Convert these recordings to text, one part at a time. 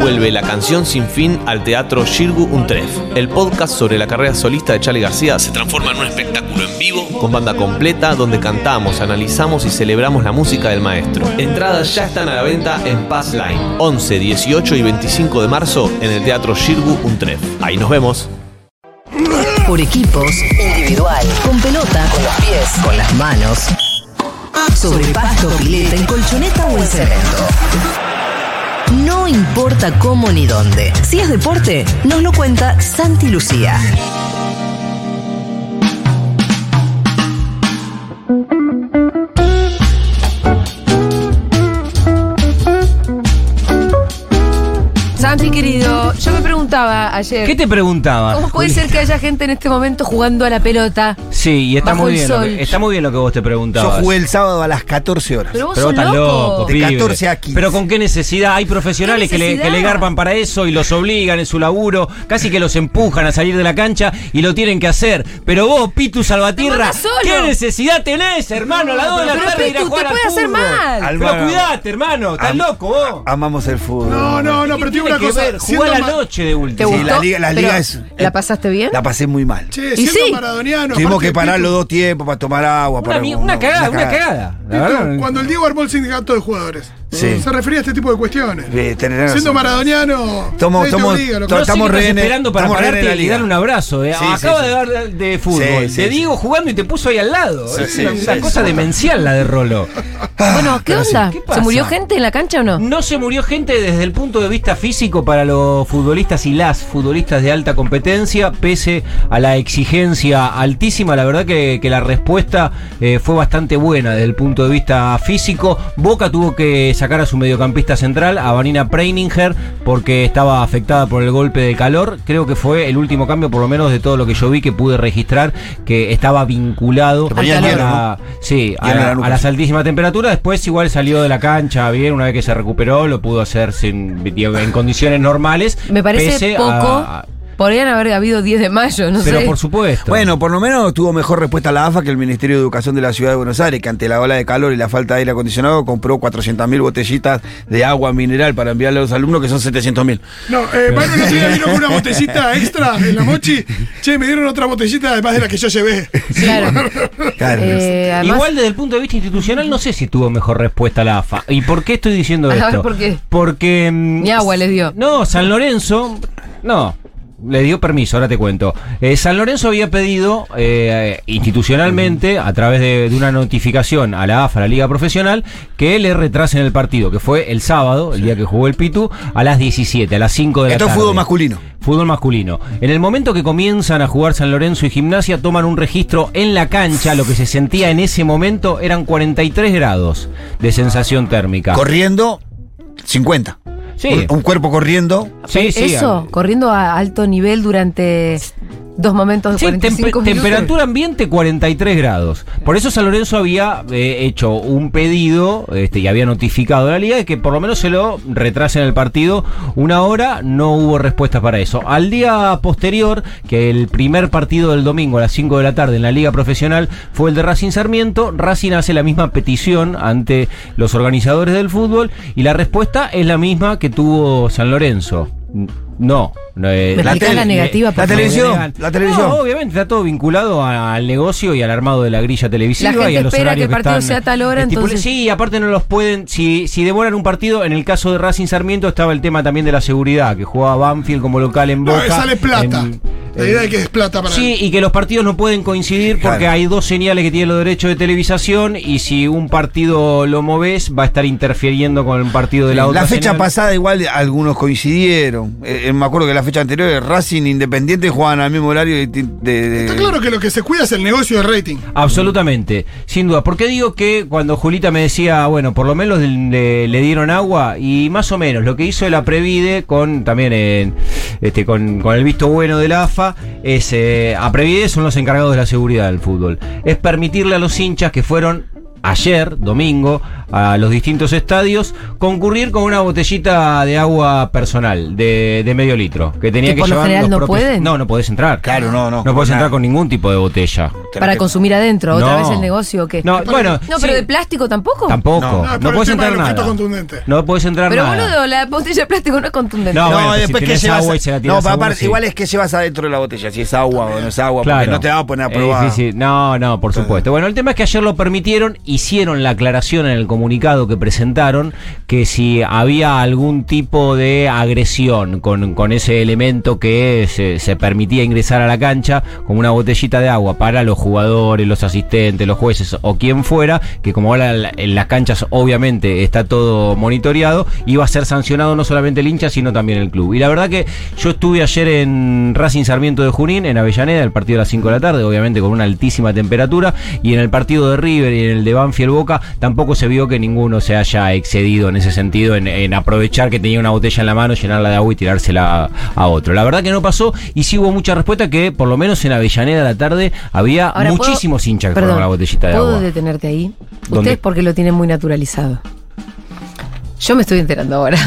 vuelve la canción sin fin al teatro Shirgu Untref. El podcast sobre la carrera solista de Charlie García se transforma en un espectáculo en vivo con banda completa donde cantamos, analizamos y celebramos la música del maestro. Entradas ya están a la venta en Pass Line. 11, 18 y 25 de marzo en el teatro Shirgu Untref. Ahí nos vemos. Por equipos, individual, con pelota, con los pies, con las manos, sobre pasto, pileta, en colchoneta o en cemento. No importa cómo ni dónde. Si es deporte, nos lo cuenta Santi Lucía. Santi, querido, yo me preguntaba ayer. ¿Qué te preguntaba? ¿Cómo puede ser que haya gente en este momento jugando a la pelota? Sí, y está bajo muy el bien. Lo que, está muy bien lo que vos te Yo preguntabas. jugué el sábado a las 14 horas. Pero vos Pero vos sos estás loco. loco, De pibe. 14 a 15. Pero con qué necesidad hay profesionales ¿Qué que le, que le garpan para eso y los obligan en su laburo, casi que los empujan a salir de la cancha y lo tienen que hacer. Pero vos, Pitu Salvatierra. ¿qué necesidad tenés, hermano? A las 2 de la pero tarde ir a Pitu, jugar te al puede hacer fútbol. mal. Pero cuidate, hermano, estás loco vos. Amamos el fútbol. No, no, no, ¿Qué pero te digo tiene una que cosa. ver? siendo Jugá la noche de ¿Te último. Sí, la liga- la Pero, liga es- ¿La pasaste bien? La pasé muy mal. Che, siendo sí. maradoniano. Tuvimos que parar los dos tiempos para tomar agua. Una, para- una cagada, una cagada. Cuando el Diego armó el sindicato de jugadores, Sí. se refería a este tipo de cuestiones. Eh. Siendo maradoniano, Estamos- nadie te estamos- obliga, to- rehenes- esperando para estamos pararte y darle un abrazo. eh. Sí, Acaba sí. de dar de fútbol. Te sí. digo jugando y te puso ahí al lado. Sí, es sí, una, sí, una sí. cosa demencial la de Rolo. bueno, ¿qué onda? ¿qué ¿Se murió gente en la cancha o no? No se murió gente desde el punto de vista físico para los futbolistas y las futbolistas de alta competencia, pese a la exigencia altísima. La verdad que, que la respuesta eh, fue bastante buena desde el punto de vista físico. Boca tuvo que sacar a su mediocampista central, a Vanina Preininger, porque estaba afectada por el golpe de calor. Creo que fue el último cambio, por lo menos de todo lo que yo vi, que pude registrar, que estaba vinculado a la- sí, a, nuca. a las altísimas temperaturas. Después igual salió de la cancha bien, una vez que se recuperó, lo pudo hacer sin, digo, en condiciones normales. Me parece pese poco. a- Podrían haber habido 10 de mayo, no pero sé. por supuesto. Bueno, por lo menos tuvo mejor respuesta la AFA que el Ministerio de Educación de la Ciudad de Buenos Aires, que ante la ola de calor y la falta de aire acondicionado compró 400.000 botellitas de agua mineral para enviarle a los alumnos, que son 700.000. No, eh, Pablo el otro día vino con una botellita extra en la mochi. Che, me dieron otra botellita además de la que yo llevé. Claro. Claro. Eh, además- Igual desde el punto de vista institucional no sé si tuvo mejor respuesta la AFA. ¿Y por qué estoy diciendo A ver, esto? ¿por qué? Porque... mm, Ni agua les dio. No, San Lorenzo... No. Le dio permiso, ahora te cuento. Eh, San Lorenzo había pedido eh, institucionalmente, a través de, de una notificación a la AFA, a la Liga Profesional, que le retrasen el partido, que fue el sábado, el día que jugó el Pitu, a las 17, a las 5 de la Esto es tarde. fútbol masculino. Fútbol masculino. En el momento que comienzan a jugar San Lorenzo y Gimnasia, toman un registro en la cancha. Lo que se sentía en ese momento eran 43 grados de sensación térmica. Corriendo, 50. Sí. Un, un cuerpo corriendo. Sí, sí, Eso, corriendo a alto nivel durante dos momentos de Sí, 45 tempe- minutos. temperatura ambiente 43 grados. Por eso San Lorenzo había eh, hecho un pedido este, y había notificado a la liga de que por lo menos se lo retrasen el partido una hora. No hubo respuesta para eso. Al día posterior, que el primer partido del domingo a las 5 de la tarde en la liga profesional fue el de Racing Sarmiento, Racing hace la misma petición ante los organizadores del fútbol y la respuesta es la misma que tuvo San Lorenzo. No. no, eh, ¿Me explicás la tele- negativa, por La televisión, la televisión. No, obviamente está todo vinculado a- al negocio y al armado de la grilla televisiva La gente y a los espera horarios que el partido están sea tal hora, entonces- Sí, y aparte no los pueden. Si, si demoran un partido, en el caso de Racing Sarmiento estaba el tema también de la seguridad, que jugaba Banfield como local en No, Boca. sale plata. en- La idea es que es plata para Sí, y que los partidos no pueden coincidir porque Claro. hay dos señales que tienen los derechos de televisación y si un partido lo moves va a estar interfiriendo con el partido de la otra La fecha señal. pasada igual algunos coincidieron. Eh, eh, me acuerdo que la fecha anterior Racing Independiente jugaban al mismo horario de... de- de- Está claro que lo que se cuida es el negocio de rating. Absolutamente, sin duda. Porque digo que cuando Julita me decía, bueno, por lo menos le, le dieron agua y más o menos lo que hizo la Previde con también en, este, con, con el visto bueno de la AFA es eh, a Previde son los encargados de la seguridad del fútbol. Es permitirle a los hinchas que fueron ayer, domingo, a los distintos estadios, concurrir con una botellita de agua personal de, de medio litro. Que tenía ¿Que que, por lo llevar general los no propios- pueden? No, no podés entrar. Claro, no, no. No podés Nada. entrar con ningún tipo de botella. Para consumir adentro, otra No. vez el negocio o qué. No, bueno, No, pero sí. de plástico tampoco. Tampoco. No. No, podés entrar nada. contundente. No podés entrar Pero nada. boludo, la botella de plástico no es contundente. No, No, bueno, pero después si que llevas. agua y se la no, pero uno, aparte, sí. igual es que llevas adentro de la botella, si es agua o no es agua, porque Claro. no te va a poner a probar. No, no, por supuesto. Bueno, el tema es que ayer lo permitieron, hicieron la aclaración en el comunicado que presentaron que si había algún tipo de agresión con, con ese elemento que se, permitía ingresar a la cancha, como una botellita de agua para los jugadores, los asistentes, los jueces o quien fuera, que como ahora en las canchas obviamente está todo monitoreado, iba a ser sancionado no solamente el hincha, sino también el club. Y la verdad que yo estuve ayer en Racing Sarmiento de Junín, en Avellaneda, el partido a las 5 de la tarde, obviamente con una altísima temperatura, y en el partido de River y en el de Banfield Boca tampoco se vio que ninguno se haya excedido en ese sentido, en, en aprovechar que tenía una botella en la mano, llenarla de agua y tirársela a, a otro. La verdad que no pasó y sí hubo mucha respuesta que por lo menos en Avellaneda a la tarde había Ahora, ¿puedo- muchísimos hinchas que Perdón, fueron con la botellita de ¿Puedo agua. detenerte ahí? ¿Dónde? Ustedes porque lo tienen muy naturalizado. Yo me estoy enterando ahora.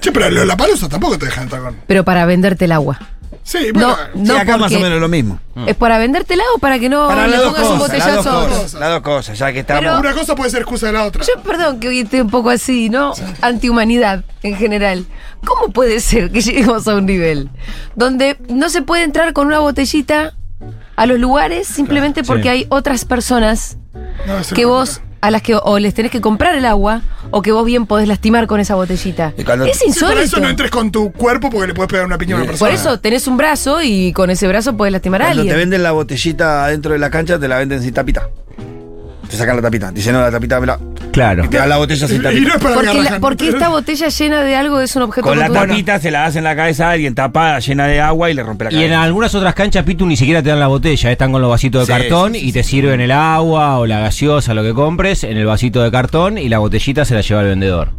Che, pero de la palusa tampoco te dejan entrar con. Pero para venderte el agua. Sí, bueno. No, Sí, no acá más o menos lo mismo. ¿Es para vendértela o para que no Para le las dos pongas un cosas, las dos botellazo? cosas, las dos cosas, ya que estamos. Pero- Una cosa puede ser excusa de la otra. Yo, perdón que hoy esté un poco así, ¿no? Antihumanidad en general. ¿Cómo puede ser que lleguemos a un nivel donde no se puede entrar con una botellita a los lugares simplemente porque sí. hay otras personas No, que vos. A las que o les tenés que comprar el agua o que vos bien podés lastimar con esa botellita? Y cuando- Es Sí, insólito. por eso no entres con tu cuerpo porque le puedes pegar una piña a una Por persona. eso tenés un brazo y con ese brazo podés lastimar a Cuando te alguien. venden la botellita adentro de la cancha, te la venden sin tapita. Te sacan la tapita. Dicen, no, la tapita me la. Claro. Y te dan la botella sin Y no tapita. es para Porque, la- garrajar. porque esta botella llena de algo es un objeto Con la tapita se la das en la cabeza a alguien tapada, llena de agua y le rompe la Y en cabeza. algunas otras canchas, Pitu, ni siquiera te dan la botella, están con los vasitos de Sí, cartón sí, sí, y te sirven el agua o la gaseosa, lo que compres, en el vasito de cartón y la botellita se la lleva el vendedor.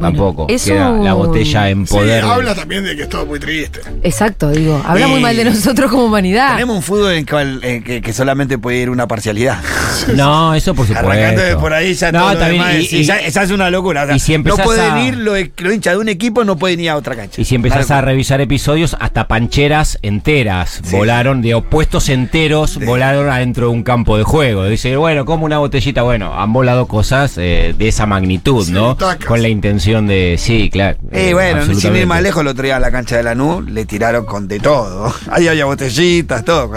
Tampoco. es Queda la botella en poder. habla también de que es todo muy triste. Exacto, digo. Habla muy mal de nosotros como humanidad. Tenemos un fútbol en, cual- en que, que solamente puede ir una parcialidad. No, eso por supuesto. Arrancando de por ahí ya no, todo lo también, demás y, es- y- ya, esa es una locura. O sea, y si no pueden a- ir los, los hinchas de un equipo, no pueden ir a otra cancha. y si empezás a revisar episodios, hasta pancheras enteras Sí. volaron, de opuestos enteros volaron adentro de un campo de juego. Dice, bueno, como una botellita, bueno, han volado cosas eh, de esa magnitud, Sí, ¿no? tacas. Con la intención de, sí, claro. Eh, eh, bueno, sin ir más lejos, el otro día a la cancha de Lanús le tiraron con de todo. Ahí había botellitas, todo.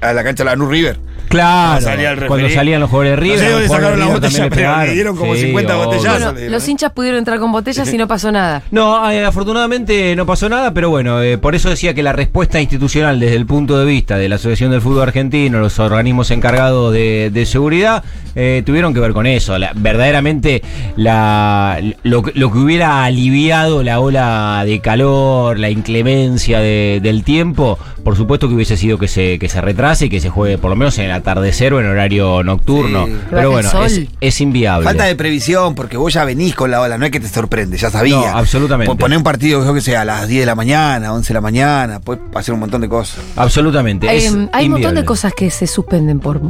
A la cancha de Lanús River. Claro, Cuando salía el cuando. Salían los jugadores de No River. sé sacaron la de River botella, pero le dieron como 50 obvio. botellazos. Bueno, le dieron, los hinchas pudieron entrar con botellas y no pasó nada. No, eh, afortunadamente no pasó nada, pero bueno, eh, por eso decía que la respuesta institucional desde el punto de vista de la Asociación del Fútbol Argentino, los organismos encargados de, de seguridad, eh, tuvieron que ver con eso. La- verdaderamente la, lo, que- lo que hubiera aliviado la ola de calor, la inclemencia de- del tiempo, por supuesto que hubiese sido que se, que se retrase y que se juegue por lo menos en el atardecer o en horario nocturno. Sí. Pero bueno, es, es inviable. Falta de previsión, porque vos ya venís con la ola, no es que te sorprende, ya sabía. No, absolutamente. Po- Poner un partido, yo que sé, a las 10 de la mañana, 11 de la mañana, puedes hacer un montón de cosas. Absolutamente. Hay, es hay un montón de cosas que se suspenden por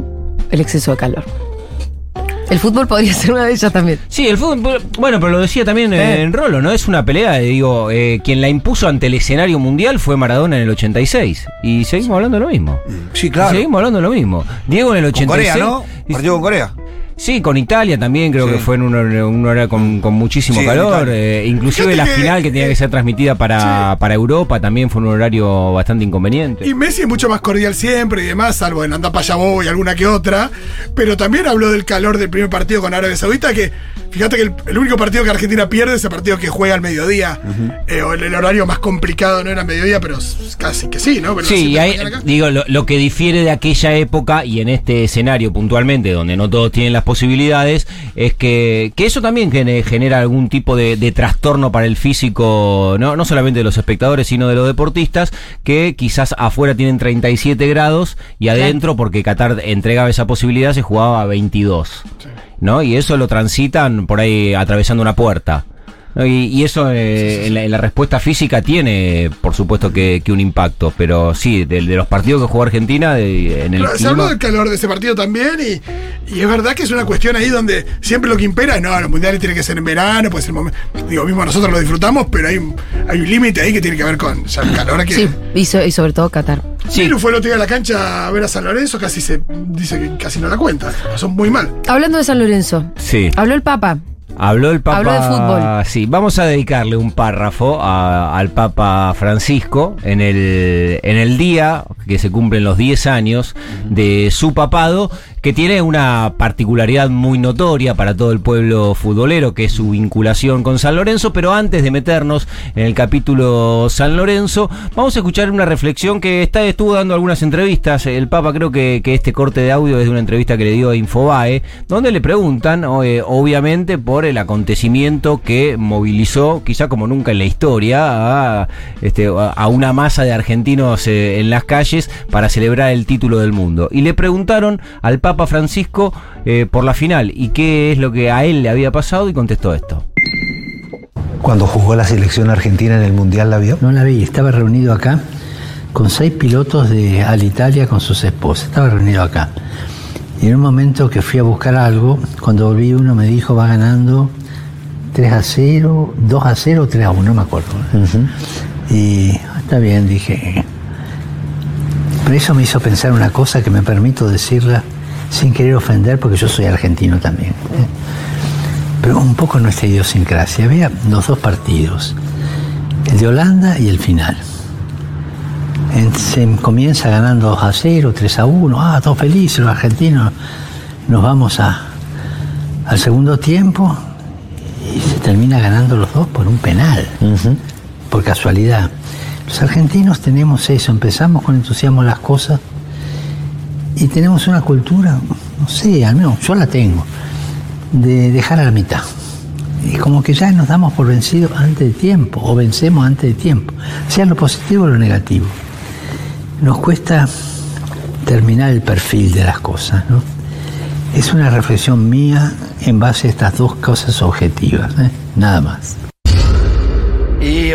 el exceso de calor. El fútbol podría ser una de ellas también. Sí, el fútbol, bueno, pero lo decía también eh, Eh. en Rolo, ¿no? Es una pelea, eh, digo, eh, quien la impuso ante el escenario mundial fue Maradona en el 86. Y seguimos hablando de lo mismo. Sí, claro. Seguimos hablando de lo mismo. Diego en el Con 86. Corea, ¿no? Partido con Corea. Sí, con Italia también creo Sí. que fue en un, hor- un horario con, con muchísimo Sí, calor. Eh, inclusive la que- final que tenía que ser transmitida para, para Europa también fue un horario bastante inconveniente. Y Messi es mucho más cordial siempre y demás, salvo en Andapayabó y alguna que otra. Pero también habló del calor del primer partido con Arabia Saudita, que fíjate que el, el único partido que Argentina pierde es el partido que juega al mediodía. Eh, o el, el horario más complicado no era mediodía, pero casi que sí, ¿no? Pero Sí, y la hay- digo, lo, lo que difiere de aquella época y en este escenario puntualmente, donde no todos tienen las posibilidades, es que, que eso también gene- genera algún tipo de, de trastorno para el físico, ¿no? no solamente de los espectadores, sino de los deportistas, que quizás afuera tienen 37 grados y adentro, porque Qatar entregaba esa posibilidad, se jugaba a 22. ¿No? Y eso lo transitan por ahí atravesando una puerta. No, y, y eso eh, en, la, en la respuesta física tiene, por supuesto, que, que un impacto. Pero sí, de, de los partidos que jugó Argentina, de- en el Claro, se habló del calor de ese partido también y, y es verdad que es una cuestión ahí donde siempre lo que impera es no, los mundiales tienen que ser en verano, puede ser momento. Digo, mismo nosotros lo disfrutamos, pero hay, un- hay un límite ahí que tiene que ver con ya el calor que. Sí, y, so- y sobre todo Qatar. Sí. Miru fue el otro día a la cancha a ver a San Lorenzo, casi se dice que casi no la cuenta. Son muy mal. Hablando de San Lorenzo, Sí. habló el Papa. Habló el Papa. Habló de fútbol. Sí, vamos a dedicarle un párrafo a- al Papa Francisco en el, en el día que se cumplen los 10 años de su papado, que tiene una particularidad muy notoria para todo el pueblo futbolero, que es su vinculación con San Lorenzo. Pero antes de meternos en el capítulo San Lorenzo, vamos a escuchar una reflexión que está, estuvo dando algunas entrevistas. El Papa, creo que, que este corte de audio es de una entrevista que le dio a Infobae, donde le preguntan, eh, obviamente, por el acontecimiento que movilizó, quizá como nunca en la historia, a, este, a una masa de argentinos eh, en las calles para celebrar el título del mundo. Y le preguntaron al Papa Francisco eh, por la final y qué es lo que a él le había pasado y contestó esto. Cuando jugó la selección argentina en el Mundial, ¿la vio? No la vi, estaba reunido acá con seis pilotos de Alitalia con sus esposas. Estaba reunido acá. Y en un momento que fui a buscar algo, cuando volví uno me dijo va ganando 3 a 0, 2 a 0, 3 a 1, no me acuerdo. Y ah, está bien, dije. Pero eso me hizo pensar una cosa que me permito decirla sin querer ofender porque yo soy argentino también. ¿eh? Pero un poco nuestra idiosincrasia. Había los dos partidos, el de Holanda y el final. En- Se comienza ganando 2 a 0, 3 a 1, ah, todos felices los argentinos. Nos vamos a, al segundo tiempo y se termina ganando los dos por un penal, por casualidad. Los argentinos tenemos eso, empezamos con entusiasmo las cosas y tenemos una cultura, no sé, al menos yo la tengo, de dejar a la mitad. Y como que ya nos damos por vencidos antes de tiempo, o vencemos antes de tiempo, sea lo positivo o lo negativo. Nos cuesta terminar el perfil de las cosas, ¿no? Es una reflexión mía en base a estas dos cosas objetivas, ¿eh? nada más.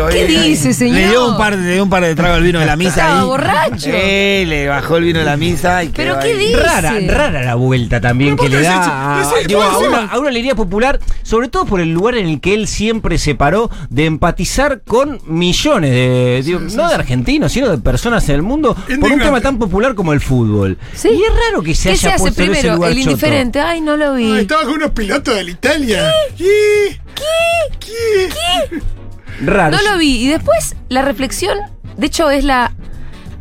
Hoy- ¿Qué dice, señor? Le dio un par, de- le dio un par de tragos al vino de la misa Estaba ahí. borracho. Eh, le bajó el vino de la misa y ¿Pero quedó qué ahí. dice? Rara, rara la vuelta también que le da a, digo, a una, a una alegría popular, sobre todo por el lugar en el que él siempre se paró de empatizar con millones de, digo, no de argentinos, sino de personas en el mundo por un Indignante. tema tan popular como el fútbol. Sí. Y es raro que se ¿Qué haya se hace puesto en ese primero? lugar El choto. indiferente. Ay, no lo vi. Estaba con unos pilotos de la Italia. ¿Qué? ¿Qué? ¿Qué? No lo vi. Y después la reflexión, de hecho, es la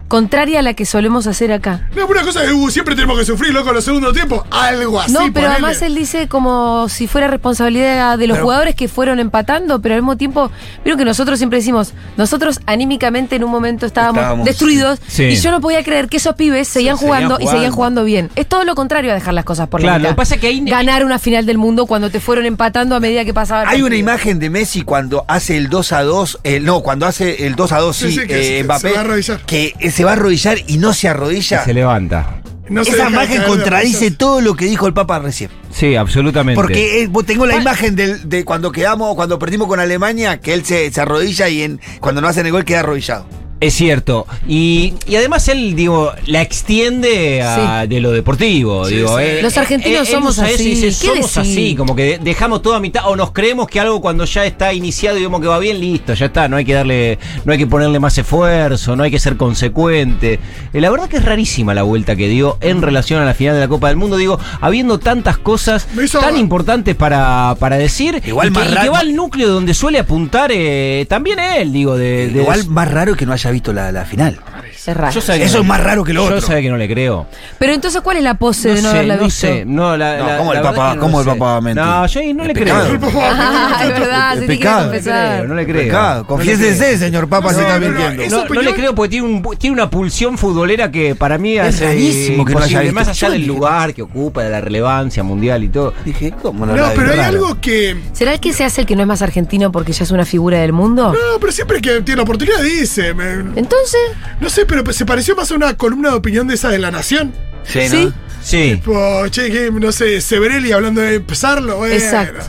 contraria a la que solemos hacer acá. No, pero una cosa que uh, siempre tenemos que sufrir, loco, en los segundos tiempos. Algo así. no, pero ponele. además él dice como si fuera responsabilidad de los Pero- jugadores que fueron empatando, pero al mismo tiempo, vieron que nosotros siempre decimos, nosotros anímicamente en un momento estábamos, Estábamos, destruidos sí. y yo no podía creer que esos pibes seguían seguían jugando y seguían jugando. bien. Es todo lo contrario a dejar las cosas por Claro, la lo mitad. que pasa es que ahí- Ganar una final del mundo cuando te fueron empatando a medida que pasaba el Hay una imagen de Messi cuando hace el 2 a 2, eh, no, cuando hace el 2 a 2, sí, Sí, sí, que eh, Mbappé, se va a arrodillar. que eh, se va a arrodillar y no se arrodilla. Se levanta. No Esa imagen contradice todo lo que dijo el Papa recién. Sí, absolutamente. Porque eh, vos tengo la imagen del- de cuando quedamos, cuando perdimos con Alemania, que él se, se arrodilla y en, cuando no hacen el gol queda arrodillado. Es cierto. Y, y además él, digo, la extiende a, de lo deportivo. Sí, digo, sí. eh, Los argentinos él- él somos así. dice, ¿Qué somos decir? así, como que de- dejamos todo a mitad, o nos creemos que algo cuando ya está iniciado y vemos que va bien, listo, ya está, no hay que darle, no hay que ponerle más esfuerzo, no hay que ser consecuente. Eh, la verdad que es rarísima la vuelta que dio en relación a la final de la Copa del Mundo, digo, habiendo tantas cosas hizo- tan importantes para, para decir, Igual y, que, más y que raro- va al núcleo donde suele apuntar eh, también él, digo, de, de Igual más raro que no haya visto la, la final. Es raro. Yo sabe que Eso no- es más raro que lo Yo otro. sabe que no le creo. Pero entonces, ¿cuál es la pose de no sé, haberla no visto? sé. No, la, No, la- ¿cómo el la verdad Papa- que no cómo el sé. Papa va a mentir? No, yo ahí no le pecado. creo. Ah, es verdad, Es se tiene que pecado. No le confesar. creo, no le creo. Pecado. Confiésese, señor Papa, se No, está no, no, mintiendo. No, no le creo porque tiene, un, tiene una pulsión futbolera que para mí Es rarísimo que no haya imposible, visto. más allá Yo del dije- lugar que ocupa, de la relevancia mundial y todo. Dije, ¿cómo no, No, vi? pero hay Raro. algo que. ¿Será el que se hace el que no es más argentino porque ya es una figura del mundo? No, pero siempre que tiene la oportunidad dice. me- Entonces, no sé, pero se pareció más a una columna de opinión de esa de la Nación. Sí, ¿no? sí. Sí. Tipo, che, que, no sé, Severelli hablando de empezarlo. Bueno. Exacto.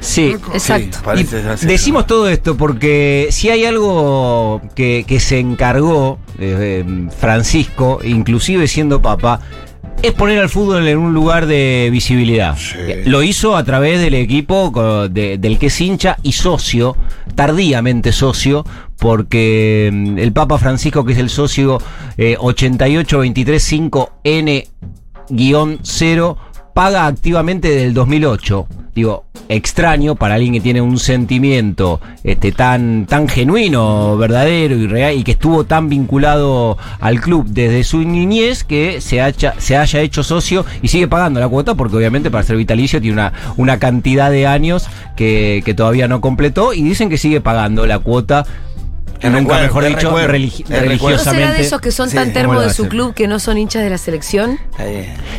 Sí, Loco. Exacto. Sí, parece Y así. decimos todo esto porque si hay algo que, que se encargó eh, eh, Francisco, inclusive siendo papa, es poner al fútbol en un lugar de visibilidad. Eh, Lo hizo a través del equipo de- del que es hincha y socio, tardíamente socio, porque mm, el Papa Francisco, que es el socio eh, 88235N-0, paga activamente desde el 2008. Digo, extraño para alguien que tiene un sentimiento este, tan, tan genuino, verdadero y real, y que estuvo tan vinculado al club desde su niñez, que se haya, se haya hecho socio y sigue pagando la cuota, porque obviamente para ser vitalicio tiene una, una cantidad de años que, que todavía no completó, y dicen que sigue pagando la cuota. Nunca recuerdo, mejor dicho, recuerdo, religi- es recuerdo. ¿No religiosamente. será de esos que son Sí, tan ¿cómo termos de su club que no son hinchas de la selección?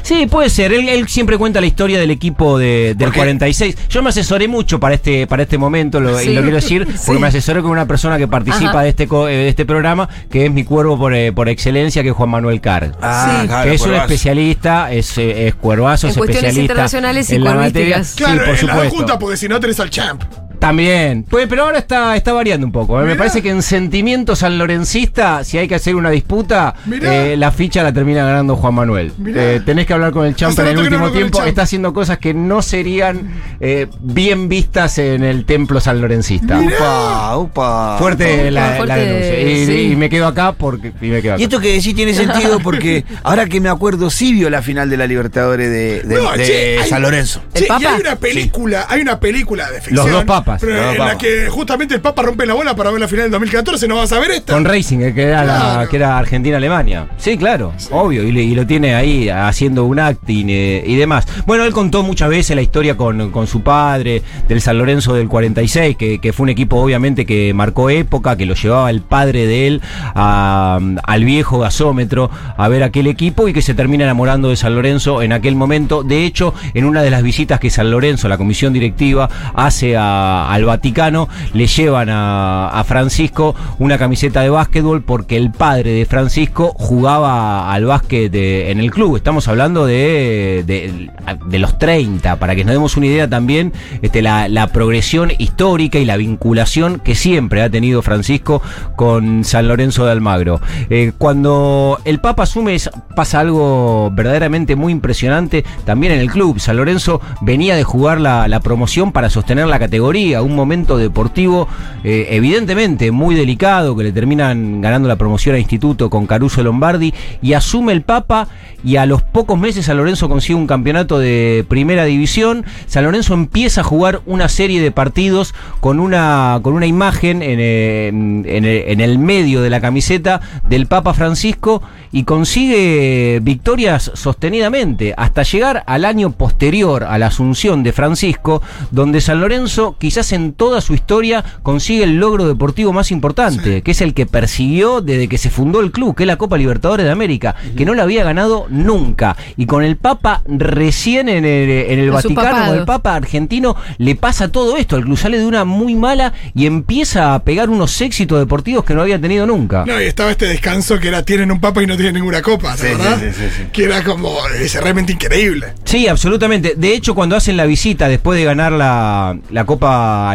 Sí, puede ser. Él, él siempre cuenta la historia del equipo de- del Porque- 46. Yo me asesoré mucho para este, para este momento, lo, y lo quiero decir, porque Sí. me asesoré con una persona que participa Ajá. de este, co- eh, de este programa, que es mi cuervo por, eh, por excelencia, que es Juan Manuel Carr. Ah, Sí. claro, que es un especialista, es, eh, es cuervazo, En es cuestiones especialista internacionales y en la materia. Sí, Claro, por en supuesto. juntas, porque si no tenés al champ. También. Pues, pero ahora está, está variando un poco. ¿eh? Me parece que en sentimiento sanlorencista, si hay que hacer una disputa, eh, la ficha la termina ganando Juan Manuel. Eh, tenés que hablar con el Champ en el no último el tiempo. Está haciendo cosas que no serían eh, bien vistas en el templo sanlorencista. Upa, upa. Fuerte la, fuerte, la denuncia. Y, sí. y me quedo acá porque. Y me quedo acá. Y esto que decís tiene sentido porque ahora que me acuerdo, sí vio la final de la Libertadores de, de- No, de che, hay- San Lorenzo. ¿El Sí, y hay una película, hay una película de ficción. Los dos papas. Pero dos en la que justamente el Papa rompe la bola para ver la final del 2014, ¿no vas a ver esta? Con Racing, eh, que era, la- Claro. que era Argentina-Alemania. Sí, claro, obvio. Y, le- y lo tiene ahí haciendo un acting eh, y demás. Bueno, él contó muchas veces la historia con, con su padre, del San Lorenzo del 46, que, que fue un equipo obviamente que marcó época, que lo llevaba el padre de él a- al viejo gasómetro a ver aquel equipo y que se termina enamorando de San Lorenzo en aquel momento. De hecho, en una de las visitas que San Lorenzo, la comisión directiva, hace a- al Vaticano, le llevan a, Francisco una camiseta de básquetbol porque el padre de Francisco jugaba al básquet en el club. Estamos hablando de, de, los 30, para que nos demos una idea también este, la, progresión histórica y la vinculación que siempre ha tenido Francisco con San Lorenzo de Almagro. Eh, cuando el Papa asume pasa algo verdaderamente muy impresionante también en el club. San Lorenzo venía de jugar la promoción para sostener la categoría, un momento deportivo eh, evidentemente muy delicado que le terminan ganando la promoción a Instituto con Caruso Lombardi y asume el Papa y a los pocos meses San Lorenzo consigue un campeonato de primera división. San Lorenzo empieza a jugar una serie de partidos con una, con una imagen en, eh, en el, medio de la camiseta del Papa Francisco y consigue victorias sostenidamente hasta llegar al año posterior a la asunción de Francisco, donde San Lorenzo en toda su historia consigue el logro deportivo más importante, que es el que persiguió desde que se fundó el club, que es la Copa Libertadores de América, que no la había ganado nunca. Y con el Papa recién en el, en Vaticano, papado. con el Papa argentino, le pasa todo esto. El club sale de una muy mala y empieza a pegar unos éxitos deportivos que no había tenido nunca. No, y estaba este descanso que era tienen un papa y no tienen ninguna copa, Sí, ¿verdad? sí, sí, sí, sí. Que era como es realmente increíble. Sí, absolutamente. De hecho, cuando hacen la visita después de ganar la, la Copa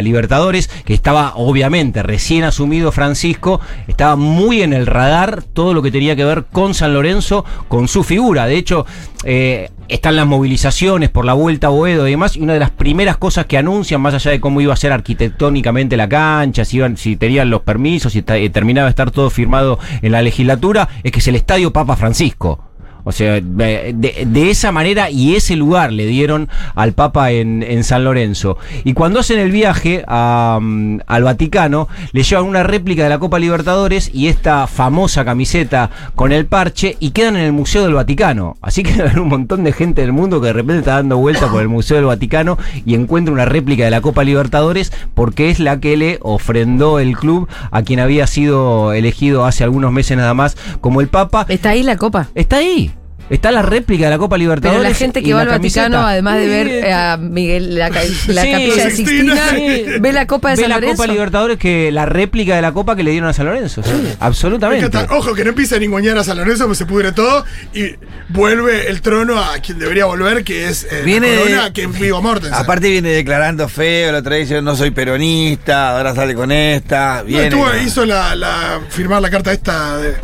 Libertadores, que estaba obviamente recién asumido Francisco, estaba muy en el radar todo lo que tenía que ver con San Lorenzo, con su figura. De hecho, eh, están las movilizaciones por la vuelta a Boedo y demás, y una de las primeras cosas que anuncian, más allá de cómo iba a ser arquitectónicamente la cancha, si, iban, si tenían los permisos, si eh, terminaba de estar todo firmado en la legislatura, es que es el Estadio Papa Francisco. O sea, de, de- esa manera y ese lugar le dieron al Papa en, en San Lorenzo. Y cuando hacen el viaje a, mm, al Vaticano, le llevan una réplica de la Copa Libertadores y esta famosa camiseta con el parche y quedan en el Museo del Vaticano. Así que hay un montón de gente del mundo que de repente está dando vuelta por el Museo del Vaticano y encuentra una réplica de la Copa Libertadores porque es la que le ofrendó el club a quien había sido elegido hace algunos meses nada más como el Papa. Está ahí la copa. Está ahí. Está la réplica de la Copa Libertadores. Pero la gente y que va al la Vaticano, camiseta. además de ver eh, a Miguel, la, la Sí, capilla de Sixtina, sí. ve la Copa de Ve San la Lorenzo. Copa Libertadores que la réplica de la Copa que le dieron a San Lorenzo. Sí, Me absolutamente. Ojo, que no empiece a ningunear a San Lorenzo, pues se pudre todo y vuelve el trono a quien debería volver, que es eh, Viene la de- corona, que es Vigo Mortensen. Aparte viene declarando feo, la otra vez dice no soy peronista, ahora sale con esta. No, Viene, estuvo, hizo la, la- firmar la carta esta de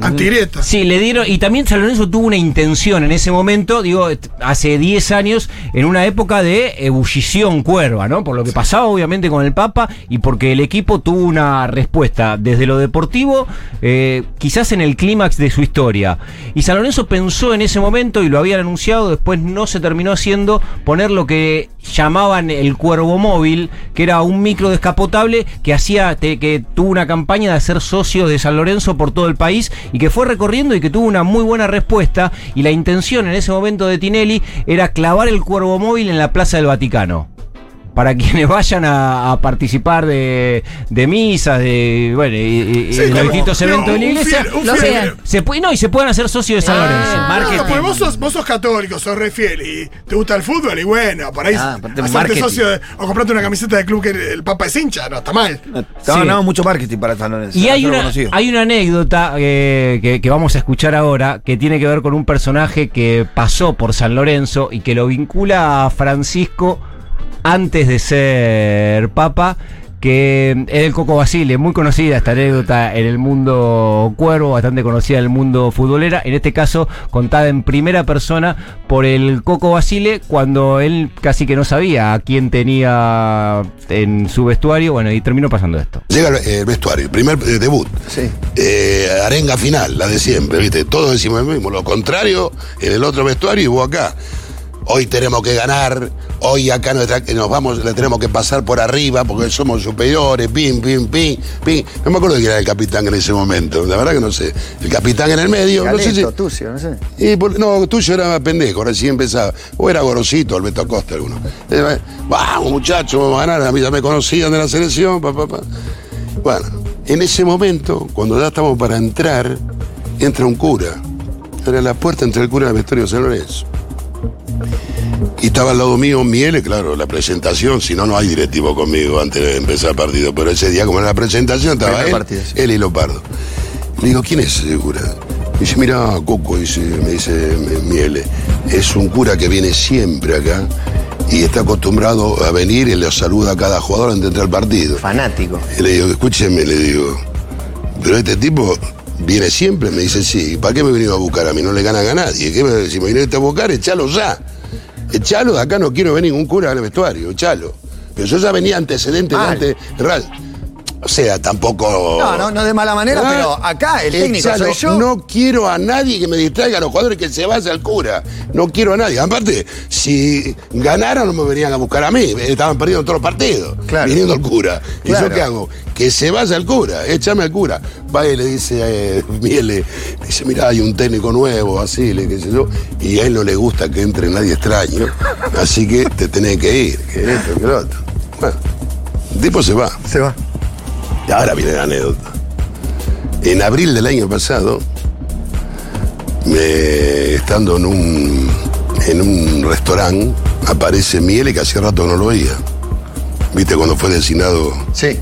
antigrieta. Sí, le dieron. Y también San Lorenzo tuvo una intención en ese momento, digo, hace 10 años, en una época de ebullición cuerva, ¿no? Por lo que pasaba, obviamente, con el Papa y porque el equipo tuvo una respuesta desde lo deportivo, eh, quizás en el clímax de su historia. Y San Lorenzo pensó en ese momento, y lo habían anunciado, después no se terminó haciendo, poner lo que llamaban el cuervo móvil, que era un micro descapotable que hacía, que tuvo una campaña de hacer socios de San Lorenzo por todo el país y que fue recorriendo y que tuvo una muy buena respuesta. Y la intención en ese momento de Tinelli era clavar el cuervo móvil en la Plaza del Vaticano. Para quienes vayan a, a participar de, de misas, de bueno, y, y- y Sí, de los distintos no, eventos de la iglesia, fiel- fiel- sean. se, pu- no, y se puedan hacer socios de San Ah. Lorenzo. No, vos sos, vos sos católico, sos re fiel y te gusta el fútbol y bueno, por ahí Ah, aparte hacerte marketing. socio de- o comprarte una camiseta de club que el Papa es hincha, no está mal. No, Sí. no, mucho marketing para San Lorenzo. Y hay una, conocido. hay una anécdota eh, que, que vamos a escuchar ahora que tiene que ver con un personaje que pasó por San Lorenzo y que lo vincula a Francisco antes de ser papa, que es el Coco Basile, muy conocida esta anécdota en el mundo cuervo, bastante conocida en el mundo futbolera, en este caso contada en primera persona por el Coco Basile cuando él casi que no sabía a quién tenía en su vestuario, bueno, y terminó pasando esto. Llega el, el vestuario, el primer eh, debut. Sí. Eh, arenga final, la de siempre, ¿viste? Todos decimos lo mismo, lo contrario en el otro vestuario y vos acá. Hoy tenemos que ganar, hoy acá nuestra- nos vamos, le tenemos que pasar por arriba porque somos superiores, pim, pim, pim, pim. No me acuerdo quién era el capitán en ese momento, la verdad que no sé. El capitán en el medio, no sé si. Tucio, no sé. Y por- no, tuyo era pendejo, recién empezaba. O era Gorosito, Alberto Acosta, alguno. Eh, Vamos, muchachos, vamos a ganar. A mí ya me conocían de la selección. pa, pa, pa. Bueno, en ese momento, cuando ya estamos para entrar, entra un cura. Era la puerta entre el cura y el vestuario de San Lorenzo. Y estaba al lado mío Miele, claro, la presentación, si no, no hay directivo conmigo antes de empezar el partido. Pero ese día, como era la presentación, estaba él, partido, sí. él y Lopardo. Le digo, ¿quién es ese cura? Dice, mira, Coco, dice, me dice Miele, es un cura que viene siempre acá y está acostumbrado a venir y le saluda a cada jugador antes de entrar al partido. Fanático. Y le digo, escúcheme, le digo, pero este tipo viene siempre, me dice, sí, ¿para qué me venido a buscar a mí? No le ganan a nadie. ¿Qué me, si me viniste a buscar, echalo ya. Echalo, de acá no quiero ver ningún cura al vestuario, echalo. Pero yo ya venía antecedentes de Mal. antes, real. O sea, tampoco. No, no, no de mala manera, Ah, pero acá el técnico echalo. soy yo. No quiero a nadie que me distraiga a los jugadores que se vaya al cura. No quiero a nadie. Aparte, si ganaran no me venían a buscar a mí. Estaban perdiendo todos los partidos. Claro. Viniendo al cura. ¿Y Claro. yo qué hago? Que se vaya al cura, échame al cura. Va y le dice eh, Miele, dice, mira, hay un técnico nuevo, así, le qué sé yo, y a él no le gusta que entre nadie extraño, así que te tenés que ir, que esto, que lo otro. Bueno, el tipo se va. Se va. Y ahora viene la anécdota. En abril del año pasado, me- estando en un, en un restaurante, aparece Miele que hacía rato no lo veía. ¿Viste cuando fue designado Sí.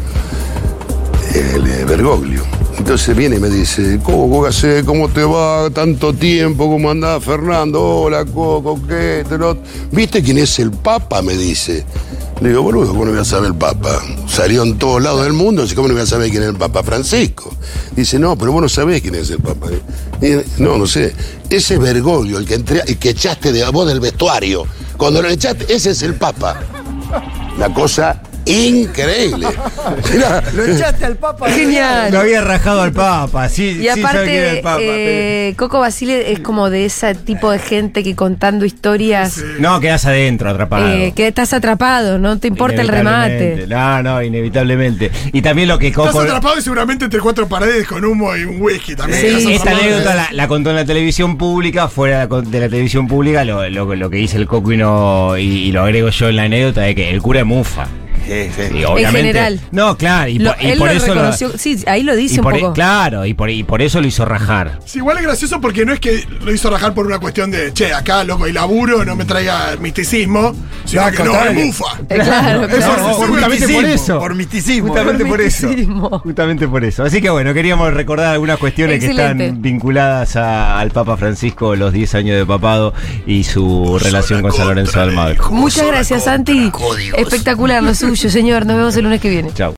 el eh, Bergoglio? Entonces viene y me dice, Coco, ¿cómo hacés? ¿Cómo te va? Tanto tiempo, ¿cómo andás, Fernando? Hola, Coco, ¿qué? Este, lo otro". ¿Viste quién es el Papa? Me dice. Le digo, boludo, ¿cómo no voy a saber el Papa? Salió en todos lados del mundo, así ¿cómo no voy a saber quién es el Papa? Francisco. Dice, no, pero vos no sabés quién es el Papa. Y, no, no sé. Ese es Bergoglio, el que, entre- el que echaste de vos del vestuario. Cuando lo echaste, ese es el Papa. La cosa increíble. Mirá, Lo echaste al Papa. Genial. Lo había rajado al Papa, sí, Y sí sabe quién era aparte, el Papa. eh, Coco Basile es como de ese tipo de gente que contando historias, pero- No, quedas adentro, atrapado. eh, que estás atrapado, no te importa el remate. No, no, inevitablemente. Y también lo que Estás Coco. atrapado y seguramente entre cuatro paredes con humo y un whisky también. Sí. Estás Esta anécdota la, la contó en la televisión pública, fuera de la televisión pública, lo, lo- lo que dice el Coco y, no, y, y lo agrego yo en la anécdota de que el cura es mufa. Sí, sí. Sí, obviamente. general. No, claro, y, Lo- por, y él por lo eso lo- reconoció. sí, ahí lo dice y un por- e- poco. Claro, y por, y por eso lo hizo rajar. Sí, igual es gracioso porque no es que lo hizo rajar por una cuestión de, che, acá loco hay laburo, no me traiga misticismo, sino No, que no, es mufa. Eh, claro, por justamente misticismo, por eso. Por misticismo. Justamente por eso. Justamente por eso. Así que bueno, queríamos recordar algunas cuestiones que están vinculadas a- al Papa Francisco, los 10 años de papado y su relación con San Lorenzo de Almagro. Muchas gracias, Santi. Espectacular lo suyo, señor. Nos vemos el lunes que viene. Chao.